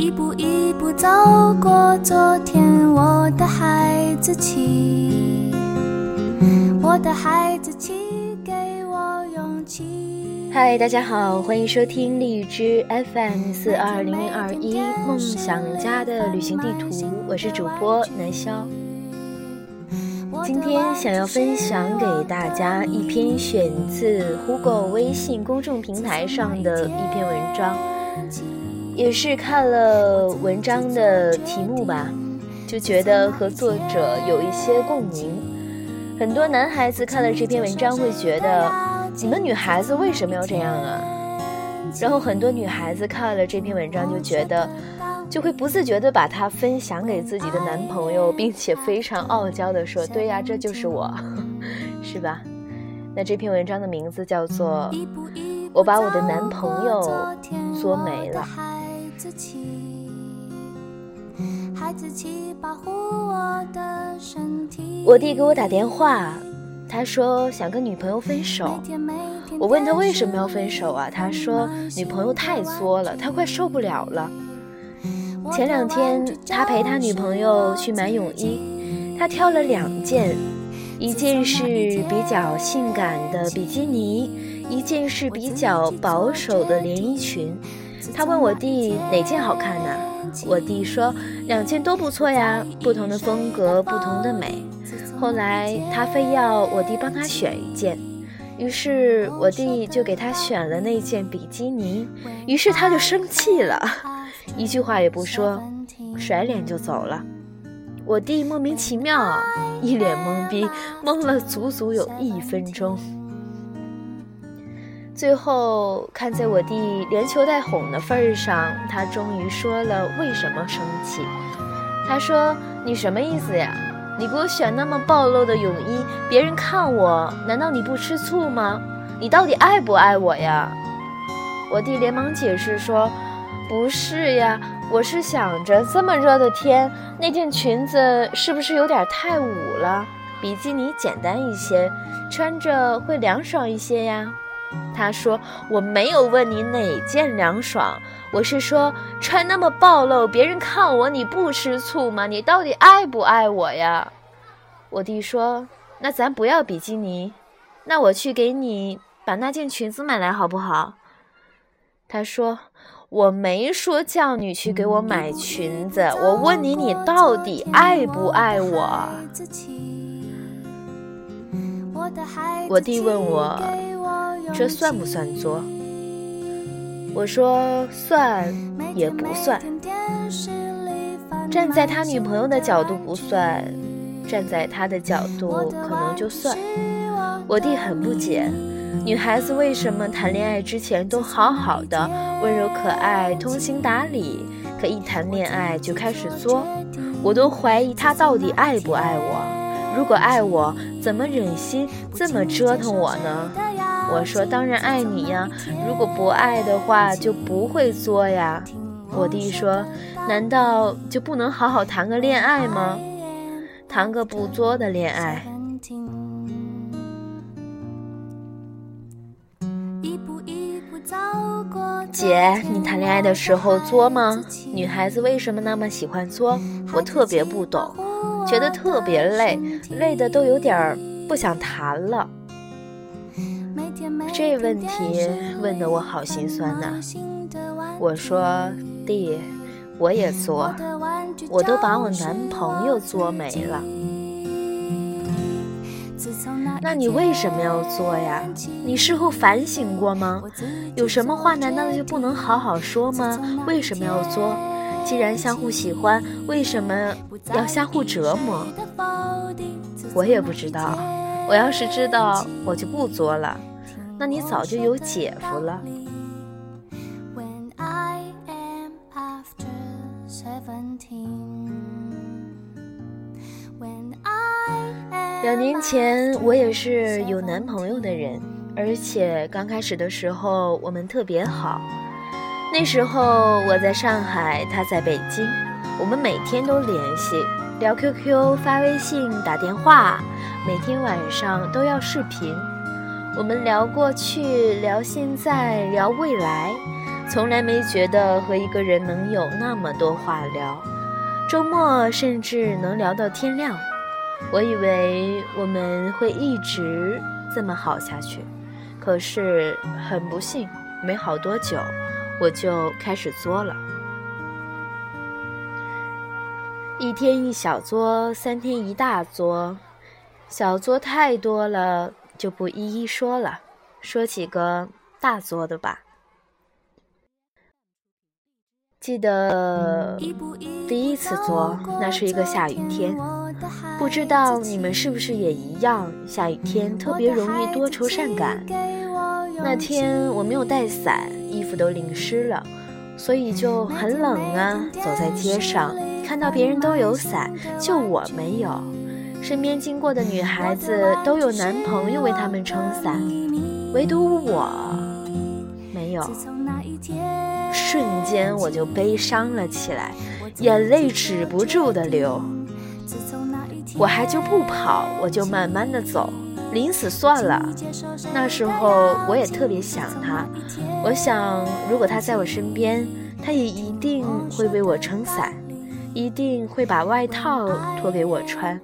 一步一步走过昨天，我的孩子气，我的孩子气，给我勇气。嗨，大家好，欢迎收听荔枝 FM 四二零零二一梦想家的旅行地图，我是主播南潇。今天想要分享给大家一篇选自虎狗微信公众平台上的一篇文章。也是看了文章的题目吧，就觉得和作者有一些共鸣。很多男孩子看了这篇文章会觉得，你们女孩子为什么要这样啊？然后很多女孩子看了这篇文章就觉得，就会不自觉的把它分享给自己的男朋友，并且非常傲娇的说：“对呀，这就是我，是吧？”那这篇文章的名字叫做《我把我的男朋友作没了》。子气，孩子气，保护我的身体。我弟给我打电话，他说想跟女朋友分手。我问他为什么要分手啊？他说女朋友太作了，他快受不了了。前两天他陪他女朋友去买泳衣，他挑了两件，一件是比较性感的比基尼，一件是比较保守的连衣裙。他问我弟哪件好看呢？我弟说两件都不错呀，不同的风格，不同的美。后来他非要我弟帮他选一件，于是我弟就给他选了那件比基尼。于是他就生气了，一句话也不说，甩脸就走了。我弟莫名其妙，一脸懵逼，懵了足足有一分钟。最后看在我弟连求带哄的份上，他终于说了为什么生气。他说：“你什么意思呀？你给我选那么暴露的泳衣，别人看我，难道你不吃醋吗？你到底爱不爱我呀？”我弟连忙解释说：“不是呀，我是想着这么热的天，那件裙子是不是有点太捂了？比基尼简单一些，穿着会凉爽一些呀。”他说：“我没有问你哪件凉爽，我是说穿那么暴露，别人看我你不吃醋吗？你到底爱不爱我呀？”我弟说：“那咱不要比基尼，那我去给你把那件裙子买来好不好？”他说：“我没说叫你去给我买裙子，我问你，你到底爱不爱我？”我弟问我。这算不算作？我说算也不算。站在他女朋友的角度不算，站在他的角度可能就算。我弟很不解，女孩子为什么谈恋爱之前都好好的，温柔可爱、通情达理，可一谈恋爱就开始作？我都怀疑他到底爱不爱我。如果爱我，怎么忍心这么折腾我呢？我说当然爱你呀，如果不爱的话就不会作呀。我弟说，难道就不能好好谈个恋爱吗？谈个不作的恋爱。姐，你谈恋爱的时候作吗？女孩子为什么那么喜欢作？我特别不懂，觉得特别累，累的都有点不想谈了。这问题问得我好心酸呐！我说弟，我也作，我都把我男朋友作没了。那你为什么要作呀？你事后反省过吗？有什么话难道就不能好好说吗？为什么要作？既然相互喜欢，为什么要相互折磨？我也不知道。我要是知道，我就不作了。那你早就有姐夫了。两年前，我也是有男朋友的人，而且刚开始的时候我们特别好。那时候我在上海，他在北京，我们每天都联系，聊 QQ、发微信、打电话，每天晚上都要视频。我们聊过去，聊现在，聊未来，从来没觉得和一个人能有那么多话聊，周末甚至能聊到天亮。我以为我们会一直这么好下去，可是很不幸，没好多久，我就开始作了。一天一小作，三天一大作，小作太多了，就不一一说了。说几个大作的吧。记得第一次作，那是一个下雨天，不知道你们是不是也一样，下雨天特别容易多愁善感。那天我没有带伞，衣服都淋湿了，所以就很冷啊。走在街上，看到别人都有伞，就我没有。身边经过的女孩子都有男朋友为她们撑伞，唯独我没有。瞬间我就悲伤了起来，眼泪止不住的流。我还就不跑，我就慢慢的走，临死算了。那时候我也特别想他，我想如果他在我身边，他也一定会为我撑伞，一定会把外套脱给我穿。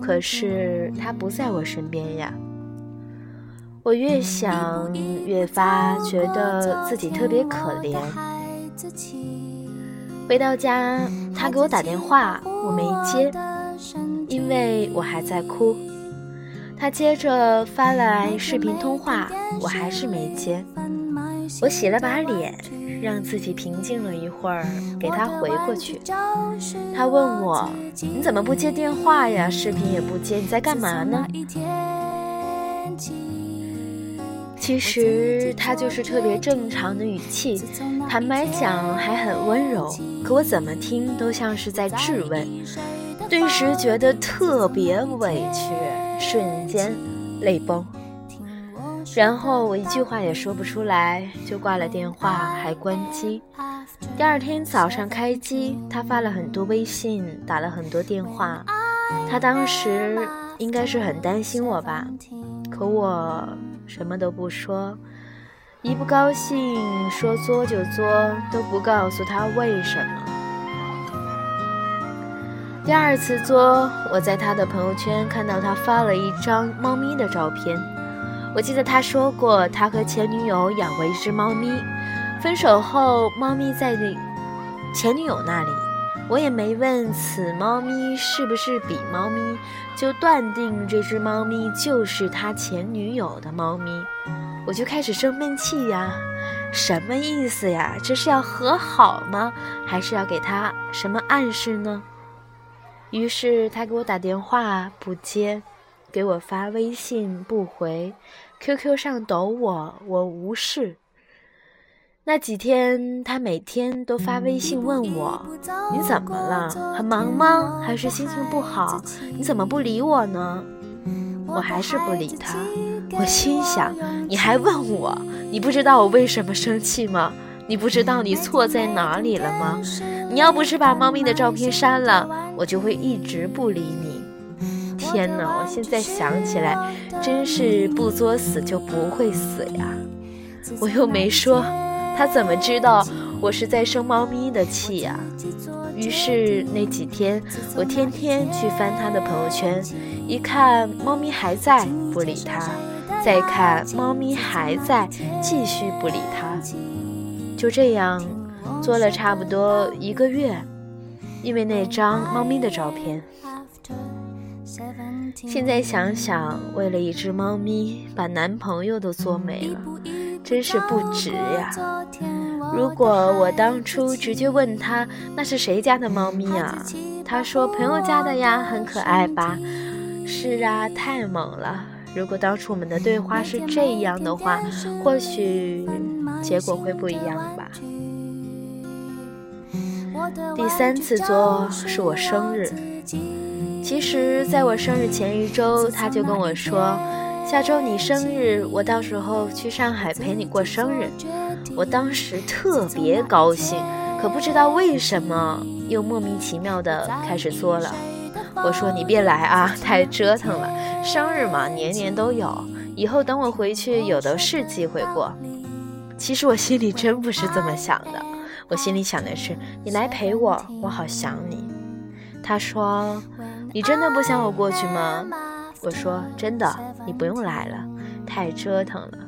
可是他不在我身边呀。我越想越发觉得自己特别可怜。回到家，他给我打电话，我没接，因为我还在哭。他接着发来视频通话，我还是没接。我洗了把脸，让自己平静了一会儿，给他回过去。他问我：“你怎么不接电话呀？视频也不接，你在干嘛呢？”其实他就是特别正常的语气，坦白讲还很温柔，可我怎么听都像是在质问，顿时觉得特别委屈，瞬间泪崩。然后我一句话也说不出来，就挂了电话，还关机。第二天早上开机，他发了很多微信，打了很多电话，他当时应该是很担心我吧，可我。什么都不说，一不高兴说作就作，都不告诉他为什么。第二次作，我在他的朋友圈看到他发了一张猫咪的照片。我记得他说过，他和前女友养过一只猫咪，分手后猫咪在前女友那里。我也没问此猫咪是不是彼猫咪，就断定这只猫咪就是他前女友的猫咪，我就开始生闷气呀，什么意思呀？这是要和好吗？还是要给他什么暗示呢？于是他给我打电话不接，给我发微信不回，QQ 上抖我，我无视。那几天，他每天都发微信问我：“你怎么了？很忙吗？还是心情不好？你怎么不理我呢？”我还是不理他。我心想：“你还问我？你不知道我为什么生气吗？你不知道你错在哪里了吗？你要不是把猫咪的照片删了，我就会一直不理你。”天哪！我现在想起来，真是不作死就不会死呀！我又没说。他怎么知道我是在生猫咪的气呀？于是那几天，我天天去翻他的朋友圈，一看猫咪还在，不理他；再看猫咪还在，继续不理他。就这样做了差不多一个月，因为那张猫咪的照片。现在想想，为了一只猫咪，把男朋友都做没了。真是不值呀！如果我当初直接问他那是谁家的猫咪啊？他说朋友家的呀，很可爱吧？是啊，太猛了！如果当初我们的对话是这样的话，或许结果会不一样吧。第三次做是我生日，其实在我生日前一周，他就跟我说。下周你生日，我到时候去上海陪你过生日。我当时特别高兴，可不知道为什么又莫名其妙的开始作了。我说你别来啊，太折腾了。生日嘛，年年都有，以后等我回去有的是机会过。其实我心里真不是这么想的，我心里想的是你来陪我，我好想你。他说：“你真的不想我过去吗？”我说：“真的，你不用来了，太折腾了。”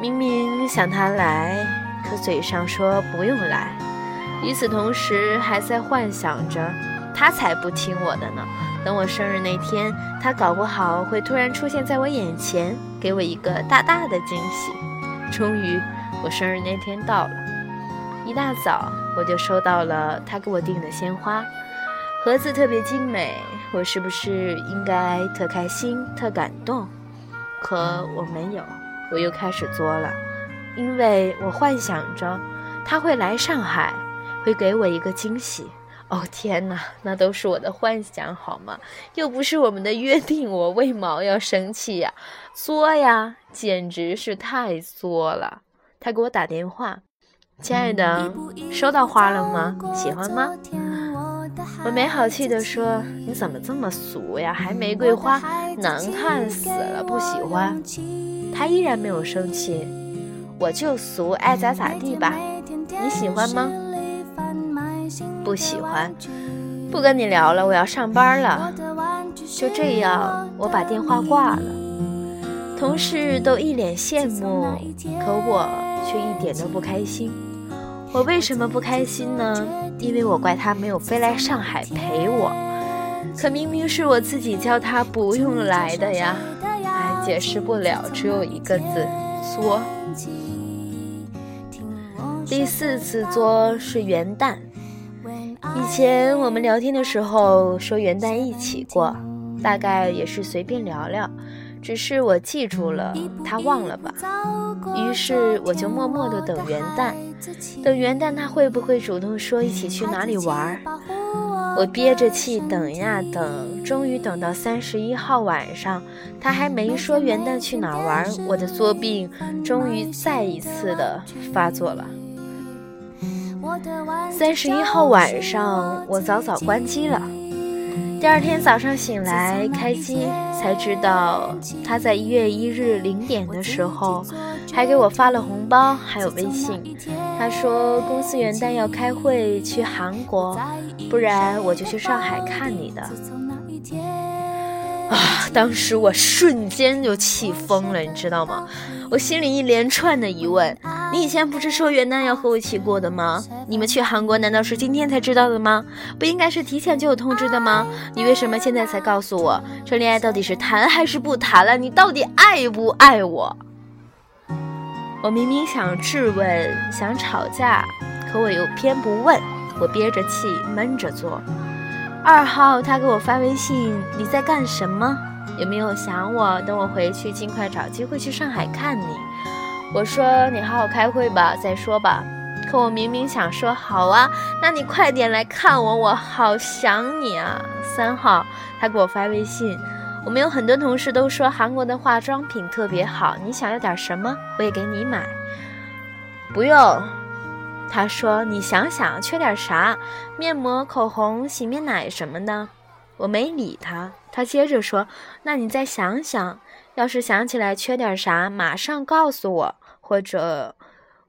明明想他来，可嘴上说不用来，与此同时还在幻想着他才不听我的呢。等我生日那天，他搞不好会突然出现在我眼前，给我一个大大的惊喜。终于，我生日那天到了，一大早我就收到了他给我订的鲜花，盒子特别精美。我是不是应该特开心、特感动？可我没有。我又开始作了，因为我幻想着他会来上海，会给我一个惊喜。哦天哪，那都是我的幻想好吗？又不是我们的约定，我为毛要生气呀？作呀，简直是太作了！他给我打电话，亲爱的，收到花了吗？喜欢吗？我没好气地说：“你怎么这么俗呀？还玫瑰花，难看死了，不喜欢。”他依然没有生气，我就俗，爱咋咋地吧。你喜欢吗？不喜欢，不跟你聊了，我要上班了。就这样，我把电话挂了。同事都一脸羡慕，可我却一点都不开心。我为什么不开心呢？因为我怪他没有飞来上海陪我，可明明是我自己叫他不用来的呀。解释不了，只有一个字：作。第四次作是元旦。以前我们聊天的时候说元旦一起过，大概也是随便聊聊，只是我记住了，他忘了吧。于是我就默默的等元旦，等元旦他会不会主动说一起去哪里玩？我憋着气等呀等，终于等到三十一号晚上，他还没说元旦去哪玩，我的作病终于再一次的发作了。三十一号晚上，我早早关机了。第二天早上醒来开机，才知道他在一月一日零点的时候，还给我发了红包，还有微信。他说公司元旦要开会去韩国，不然我就去上海看你的。啊！当时我瞬间就气疯了，你知道吗？我心里一连串的疑问：你以前不是说元旦要和我一起过的吗？你们去韩国难道是今天才知道的吗？不应该是提前就有通知的吗？你为什么现在才告诉我？这恋爱到底是谈还是不谈了？你到底爱不爱我？我明明想质问，想吵架，可我又偏不问，我憋着气闷着做。二号，他给我发微信：“你在干什么？有没有想我？等我回去，尽快找机会去上海看你。”我说：“你好好开会吧，再说吧。”可我明明想说：“好啊，那你快点来看我，我好想你啊。”三号，他给我发微信：“我们有很多同事都说韩国的化妆品特别好，你想要点什么，我也给你买。”不用。他说：“你想想，缺点啥？面膜、口红、洗面奶什么的。”我没理他。他接着说：“那你再想想，要是想起来缺点啥，马上告诉我，或者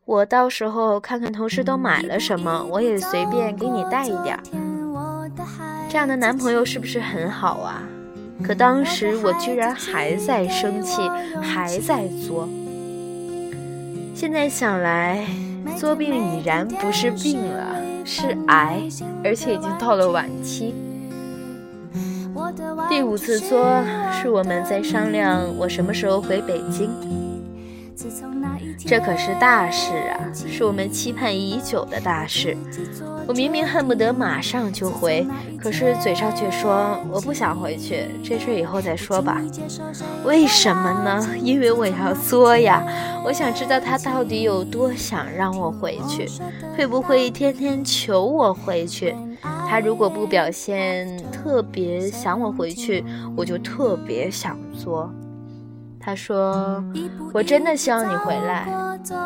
我到时候看看同事都买了什么，我也随便给你带一点。这样的男朋友是不是很好啊？”可当时我居然还在生气，还在作。现在想来。作病已然不是病了，是癌，而且已经到了晚期。第五次作是我们在商量我什么时候回北京。这可是大事啊，是我们期盼已久的大事。我明明恨不得马上就回，可是嘴上却说我不想回去，这事以后再说吧。为什么呢？因为我要作呀！我想知道他到底有多想让我回去，会不会天天求我回去？他如果不表现特别想我回去，我就特别想作。他说：“我真的希望你回来，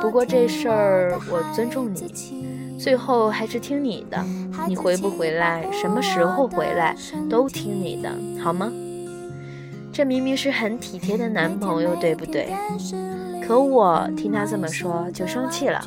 不过这事儿我尊重你，最后还是听你的。你回不回来，什么时候回来，都听你的，好吗？这明明是很体贴的男朋友，对不对？可我听他这么说就生气了，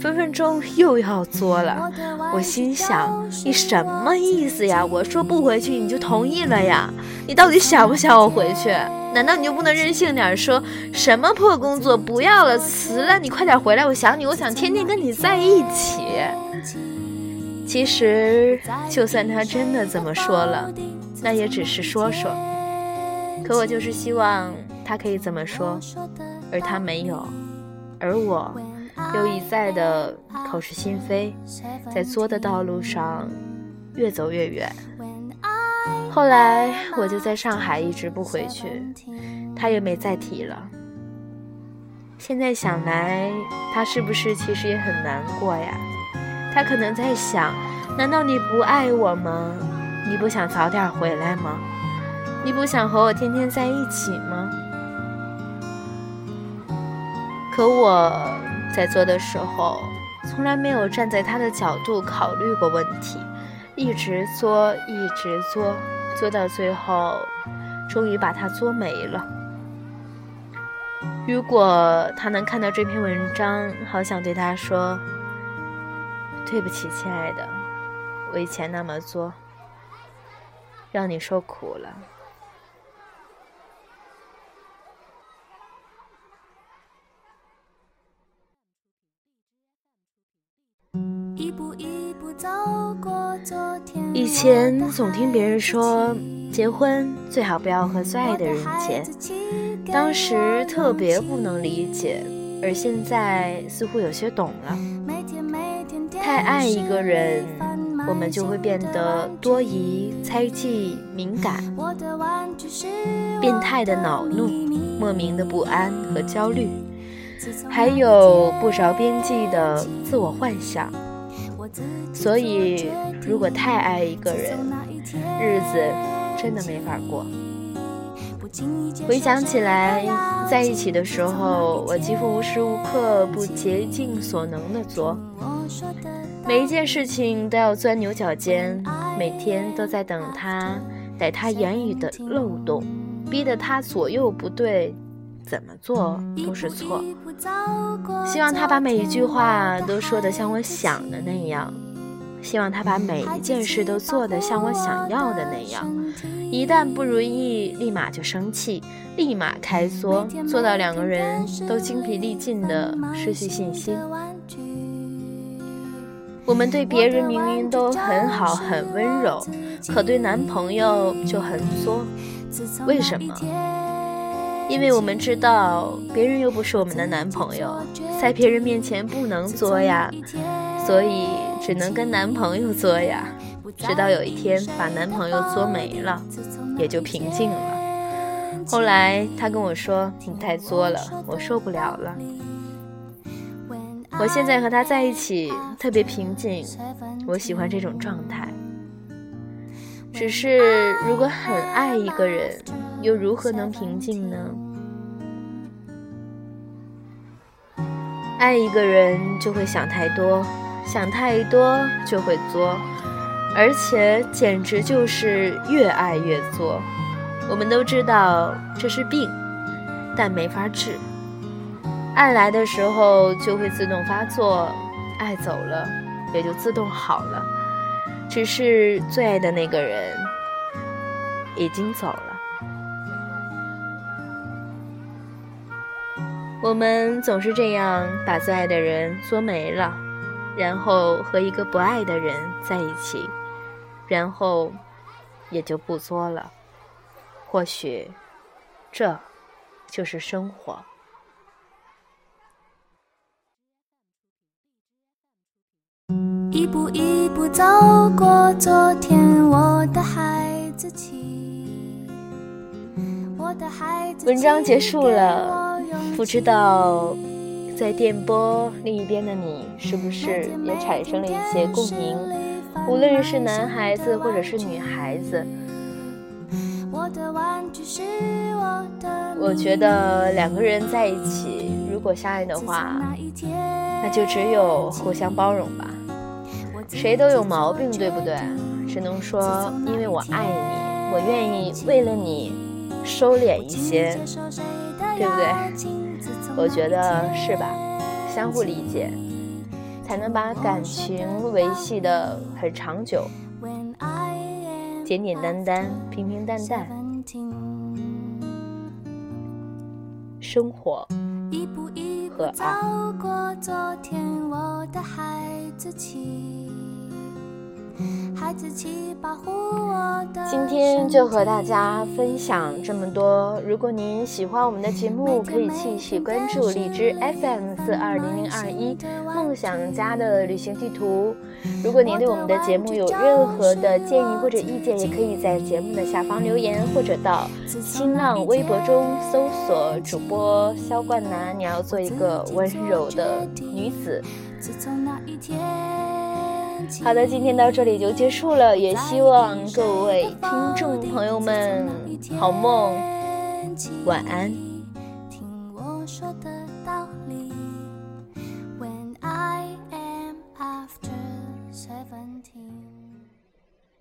分分钟又要作了。我心想，你什么意思呀？我说不回去你就同意了呀？你到底想不想我回去？难道你就不能任性点，说什么破工作不要了，辞了？你快点回来，我想你，我想天天跟你在一起。其实，就算他真的这么说了，那也只是说说。可我就是希望他可以这么说，而他没有，而我又一再的口是心非，在作的道路上越走越远。后来我就在上海一直不回去，他也没再提了。现在想来，他是不是其实也很难过呀？他可能在想：难道你不爱我吗？你不想早点回来吗？你不想和我天天在一起吗？可我在做的时候，从来没有站在他的角度考虑过问题，一直作，一直作。做到最后，终于把他作没了。如果他能看到这篇文章，好想对他说：“对不起，亲爱的，我以前那么作，让你受苦了。”一步一步走过昨天。以前总听别人说，结婚最好不要和最爱的人结，当时特别不能理解，而现在似乎有些懂了。太爱一个人，我们就会变得多疑、猜忌、敏感，变态的恼怒，莫名的不安和焦虑，还有不着边际的自我幻想。所以，如果太爱一个人，日子真的没法过。回想起来，在一起的时候，我几乎无时无刻不竭尽所能的做，每一件事情都要钻牛角尖，每天都在等他逮他言语的漏洞，逼得他左右不对。怎么做都是错。希望他把每一句话都说得像我想的那样，希望他把每一件事都做得像我想要的那样。一旦不如意，立马就生气，立马开缩，做到两个人都精疲力尽的失去信心。我们对别人明明都很好很温柔，可对男朋友就很作，为什么？因为我们知道别人又不是我们的男朋友，在别人面前不能作呀，所以只能跟男朋友作呀。直到有一天把男朋友作没了，也就平静了。后来他跟我说：“你太作了，我受不了了。”我现在和他在一起特别平静，我喜欢这种状态。只是如果很爱一个人。又如何能平静呢？爱一个人就会想太多，想太多就会作，而且简直就是越爱越作。我们都知道这是病，但没法治。爱来的时候就会自动发作，爱走了也就自动好了。只是最爱的那个人已经走了。我们总是这样把最爱的人作没了，然后和一个不爱的人在一起，然后也就不作了。或许，这就是生活。一步一步走过昨天，我的孩子气，我的孩子。文章结束了。不知道，在电波另一边的你，是不是也产生了一些共鸣？无论是男孩子或者是女孩子，我觉得两个人在一起，如果相爱的话，那就只有互相包容吧。谁都有毛病，对不对？只能说，因为我爱你，我愿意为了你收敛一些，对不对？我觉得是吧？相互理解，才能把感情维系的很长久。简简单单，平平淡淡，生活和爱。今天就和大家分享这么多。如果您喜欢我们的节目，可以继续关注荔枝 FM 四二零零二一梦想家的旅行地图。如果您对我们的节目有任何的建议或者意见，也可以在节目的下方留言，或者到新浪微博中搜索主播肖冠南。你要做一个温柔的女子。自从那一天。好的，今天到这里就结束了，也希望各位听众朋友们好梦，晚安。听我说的道理。When I am after seventeen。